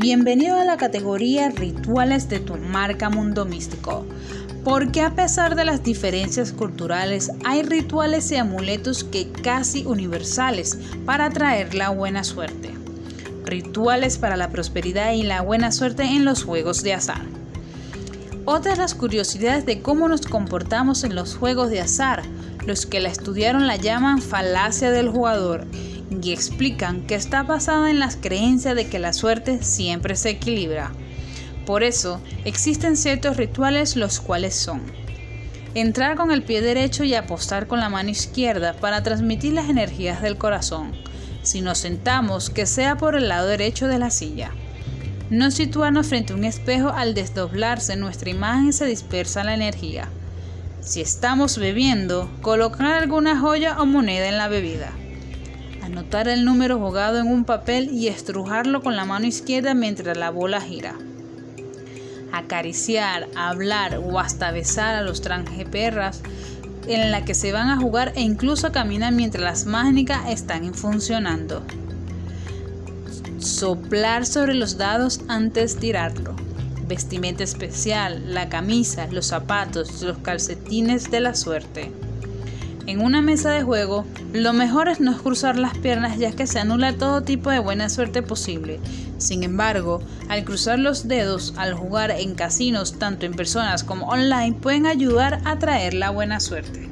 Bienvenido a la categoría Rituales de tu marca Mundo Místico. Porque a pesar de las diferencias culturales, hay rituales y amuletos que casi universales para traer la buena suerte. Rituales para la prosperidad y la buena suerte en los juegos de azar. Otra de las curiosidades de cómo nos comportamos en los juegos de azar, los que la estudiaron la llaman falacia del jugador y explican que está basada en las creencias de que la suerte siempre se equilibra. Por eso, existen ciertos rituales los cuales son entrar con el pie derecho y apostar con la mano izquierda para transmitir las energías del corazón. Si nos sentamos, que sea por el lado derecho de la silla. No situarnos frente a un espejo al desdoblarse nuestra imagen se dispersa la energía. Si estamos bebiendo, colocar alguna joya o moneda en la bebida. Anotar el número jugado en un papel y estrujarlo con la mano izquierda mientras la bola gira. Acariciar, hablar o hasta besar a los tranjeperras en la que se van a jugar e incluso caminar mientras las mágicas están funcionando. Soplar sobre los dados antes de tirarlo. Vestimenta especial, la camisa, los zapatos, los calcetines de la suerte. En una mesa de juego, lo mejor es no cruzar las piernas ya que se anula todo tipo de buena suerte posible. Sin embargo, al cruzar los dedos al jugar en casinos tanto en personas como online pueden ayudar a traer la buena suerte.